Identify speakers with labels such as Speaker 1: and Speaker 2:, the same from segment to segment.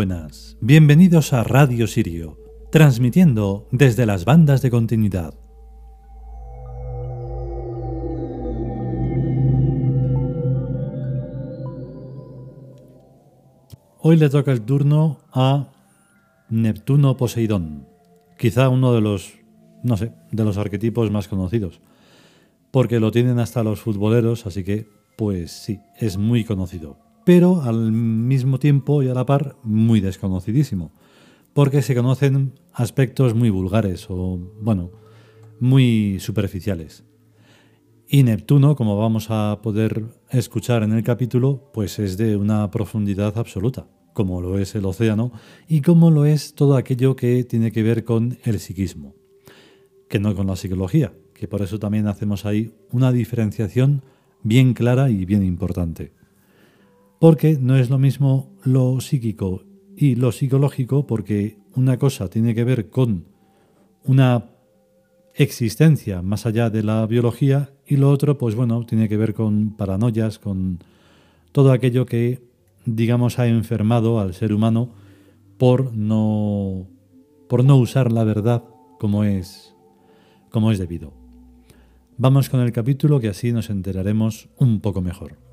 Speaker 1: Buenas, bienvenidos a Radio Sirio, transmitiendo desde las bandas de continuidad. Hoy le toca el turno a Neptuno Poseidón, quizá uno de los, no sé, de los arquetipos más conocidos, porque lo tienen hasta los futboleros, así que, pues sí, es muy conocido, pero al mismo tiempo y a la par muy desconocidísimo, porque se conocen aspectos muy vulgares o, bueno, muy superficiales. Y Neptuno, como vamos a poder escuchar en el capítulo, pues es de una profundidad absoluta, como lo es el océano y como lo es todo aquello que tiene que ver con el psiquismo, que no con la psicología, que por eso también hacemos ahí una diferenciación bien clara y bien importante. Porque no es lo mismo lo psíquico y lo psicológico, porque una cosa tiene que ver con una existencia más allá de la biología y lo otro, pues bueno, tiene que ver con paranoias, con todo aquello que, digamos, ha enfermado al ser humano por no, por no usar la verdad como es, como es debido. Vamos con el capítulo que así nos enteraremos un poco mejor.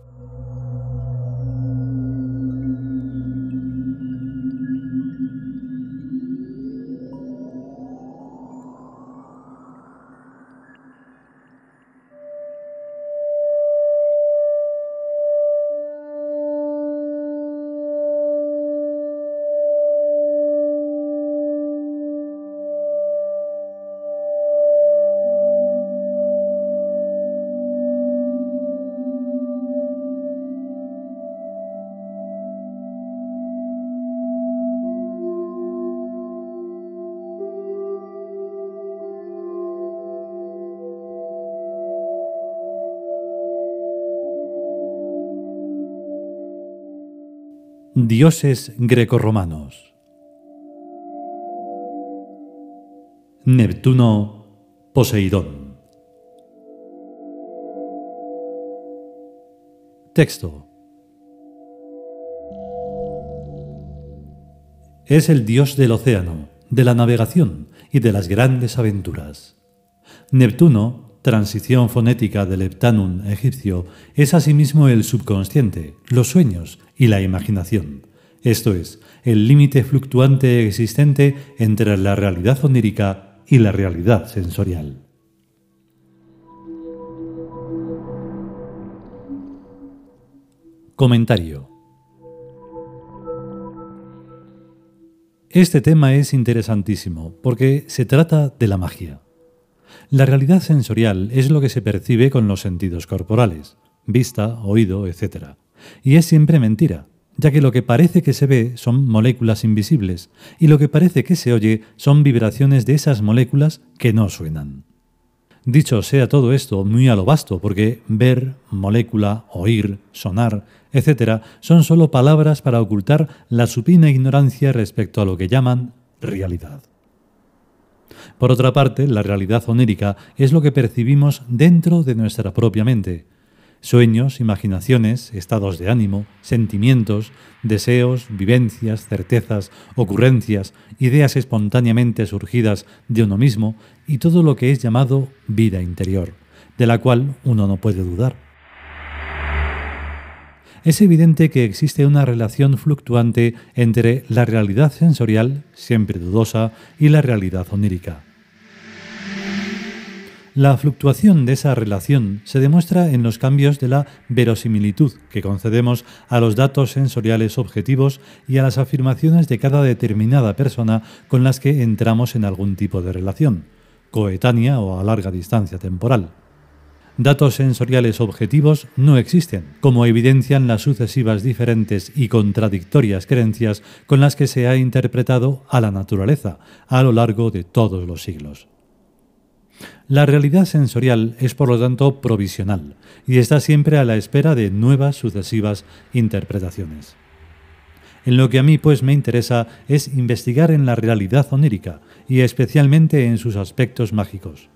Speaker 1: Dioses grecorromanos. Neptuno Poseidón. Texto. Es el dios del océano, de la navegación y de las grandes aventuras. Neptuno transición fonética del heptanum egipcio, es asimismo el subconsciente, los sueños y la imaginación, esto es, el límite fluctuante existente entre la realidad onírica y la realidad sensorial. Comentario Este tema es interesantísimo porque se trata de la magia. La realidad sensorial es lo que se percibe con los sentidos corporales, vista, oído, etc. Y es siempre mentira, ya que lo que parece que se ve son moléculas invisibles y lo que parece que se oye son vibraciones de esas moléculas que no suenan. Dicho sea todo esto muy a lo vasto, porque ver, molécula, oír, sonar, etc., son solo palabras para ocultar la supina ignorancia respecto a lo que llaman realidad. Por otra parte, la realidad onírica es lo que percibimos dentro de nuestra propia mente. Sueños, imaginaciones, estados de ánimo, sentimientos, deseos, vivencias, certezas, ocurrencias, ideas espontáneamente surgidas de uno mismo y todo lo que es llamado vida interior, de la cual uno no puede dudar. Es evidente que existe una relación fluctuante entre la realidad sensorial, siempre dudosa, y la realidad onírica. La fluctuación de esa relación se demuestra en los cambios de la verosimilitud que concedemos a los datos sensoriales objetivos y a las afirmaciones de cada determinada persona con las que entramos en algún tipo de relación, coetánea o a larga distancia temporal. Datos sensoriales objetivos no existen, como evidencian las sucesivas diferentes y contradictorias creencias con las que se ha interpretado a la naturaleza a lo largo de todos los siglos. La realidad sensorial es por lo tanto provisional y está siempre a la espera de nuevas sucesivas interpretaciones. En lo que a mí pues me interesa es investigar en la realidad onírica y especialmente en sus aspectos mágicos,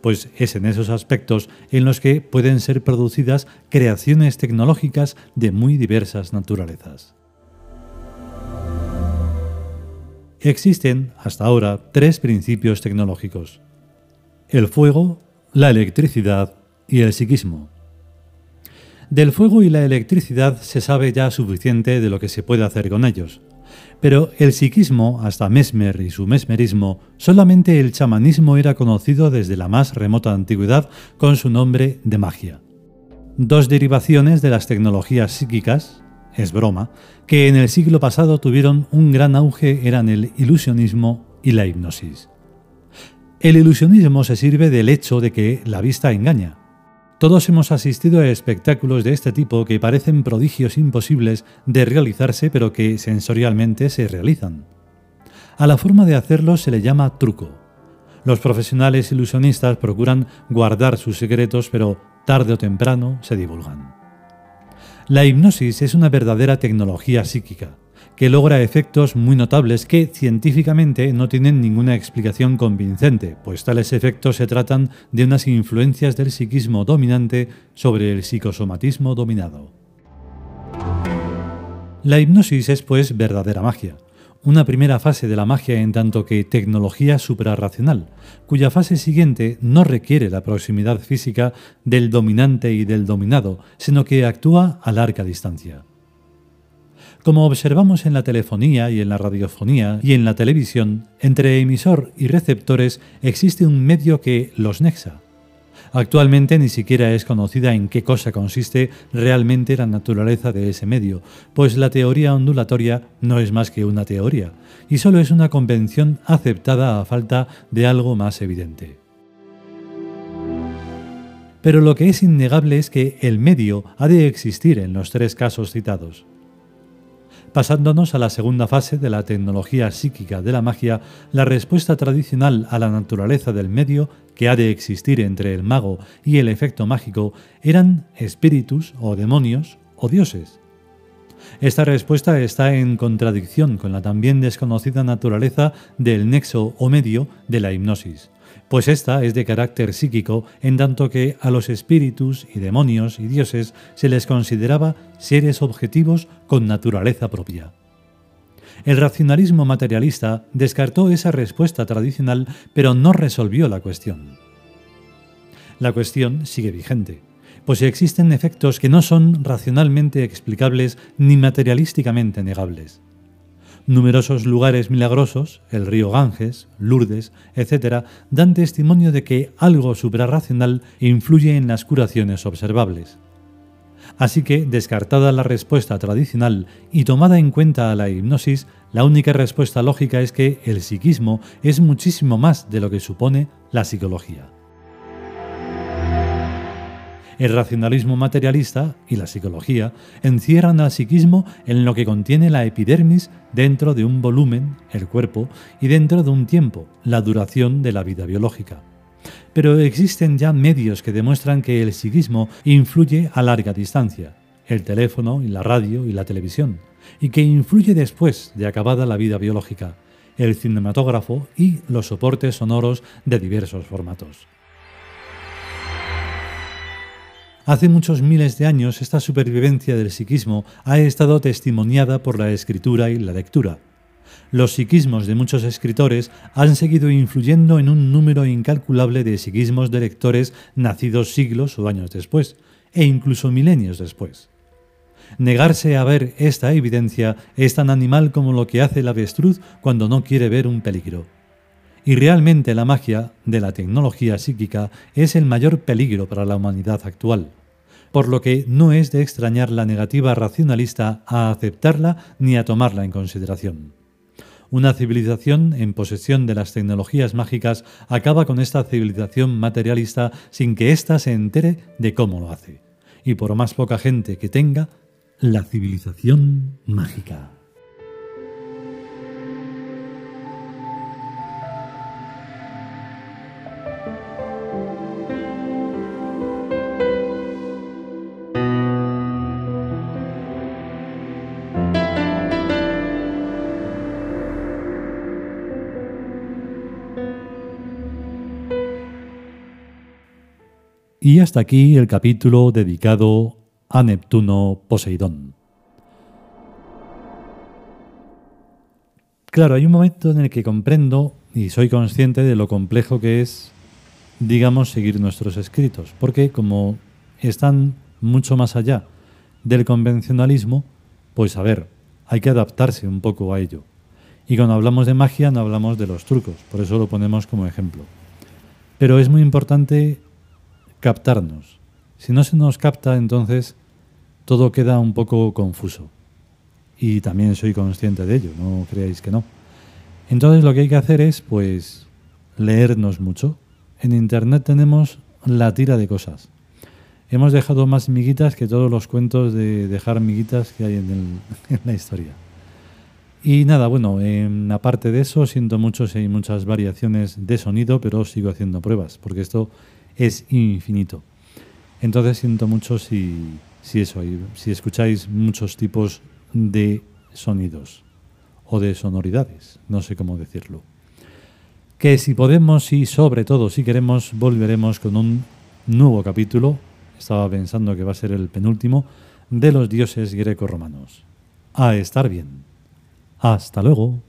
Speaker 1: pues es en esos aspectos en los que pueden ser producidas creaciones tecnológicas de muy diversas naturalezas. Existen, hasta ahora, tres principios tecnológicos. El fuego, la electricidad y el psiquismo. Del fuego y la electricidad se sabe ya suficiente de lo que se puede hacer con ellos. Pero el psiquismo, hasta Mesmer y su mesmerismo, solamente el chamanismo era conocido desde la más remota antigüedad con su nombre de magia. Dos derivaciones de las tecnologías psíquicas, es broma, que en el siglo pasado tuvieron un gran auge eran el ilusionismo y la hipnosis. El ilusionismo se sirve del hecho de que la vista engaña. Todos hemos asistido a espectáculos de este tipo que parecen prodigios imposibles de realizarse pero que sensorialmente se realizan. A la forma de hacerlo se le llama truco. Los profesionales ilusionistas procuran guardar sus secretos pero tarde o temprano se divulgan. La hipnosis es una verdadera tecnología psíquica, que logra efectos muy notables que científicamente no tienen ninguna explicación convincente, pues tales efectos se tratan de unas influencias del psiquismo dominante sobre el psicosomatismo dominado. La hipnosis es pues verdadera magia, una primera fase de la magia en tanto que tecnología suprarracional, cuya fase siguiente no requiere la proximidad física del dominante y del dominado, sino que actúa a larga distancia. Como observamos en la telefonía y en la radiofonía y en la televisión, entre emisor y receptores existe un medio que los nexa, Actualmente ni siquiera es conocida en qué cosa consiste realmente la naturaleza de ese medio, pues la teoría ondulatoria no es más que una teoría, y solo es una convención aceptada a falta de algo más evidente. Pero lo que es innegable es que el medio ha de existir en los tres casos citados. Pasándonos a la segunda fase de la tecnología psíquica de la magia, la respuesta tradicional a la naturaleza del medio que ha de existir entre el mago y el efecto mágico eran espíritus o demonios o dioses. Esta respuesta está en contradicción con la también desconocida naturaleza del nexo o medio de la hipnosis pues esta es de carácter psíquico en tanto que a los espíritus y demonios y dioses se les consideraba seres objetivos con naturaleza propia. El racionalismo materialista descartó esa respuesta tradicional, pero no resolvió la cuestión. La cuestión sigue vigente, pues existen efectos que no son racionalmente explicables ni materialísticamente negables. Numerosos lugares milagrosos, el río Ganges, Lourdes, etc., dan testimonio de que algo suprarracional influye en las curaciones observables. Así que, descartada la respuesta tradicional y tomada en cuenta a la hipnosis, la única respuesta lógica es que el psiquismo es muchísimo más de lo que supone la psicología. El racionalismo materialista y la psicología encierran al psiquismo en lo que contiene la epidermis dentro de un volumen, el cuerpo, y dentro de un tiempo, la duración de la vida biológica. Pero existen ya medios que demuestran que el psiquismo influye a larga distancia, el teléfono y la radio y la televisión, y que influye después de acabada la vida biológica, el cinematógrafo y los soportes sonoros de diversos formatos. Hace muchos miles de años esta supervivencia del psiquismo ha estado testimoniada por la escritura y la lectura. Los psiquismos de muchos escritores han seguido influyendo en un número incalculable de psiquismos de lectores nacidos siglos o años después, e incluso milenios después. Negarse a ver esta evidencia es tan animal como lo que hace el avestruz cuando no quiere ver un peligro. Y realmente la magia de la tecnología psíquica es el mayor peligro para la humanidad actual, por lo que no es de extrañar la negativa racionalista a aceptarla ni a tomarla en consideración. Una civilización en posesión de las tecnologías mágicas acaba con esta civilización materialista sin que ésta se entere de cómo lo hace. Y por más poca gente que tenga, la civilización mágica. Y hasta aquí el capítulo dedicado a Neptuno Poseidón. Claro, hay un momento en el que comprendo y soy consciente de lo complejo que es, digamos, seguir nuestros escritos, porque como están mucho más allá del convencionalismo, pues a ver, hay que adaptarse un poco a ello. Y cuando hablamos de magia no hablamos de los trucos, por eso lo ponemos como ejemplo. Pero es muy importante captarnos. Si no se nos capta, entonces todo queda un poco confuso. Y también soy consciente de ello, no creáis que no. Entonces lo que hay que hacer es, pues, leernos mucho. En Internet tenemos la tira de cosas. Hemos dejado más miguitas que todos los cuentos de dejar miguitas que hay en, la historia. Y nada, bueno, aparte de eso, siento mucho si muchas variaciones de sonido, pero sigo haciendo pruebas, porque esto es infinito. Entonces siento mucho si, si si escucháis muchos tipos de sonidos o de sonoridades, no sé cómo decirlo. Que si podemos y sobre todo si queremos, volveremos con un nuevo capítulo estaba pensando que va a ser el penúltimo, de los dioses greco-romanos. A estar bien. Hasta luego.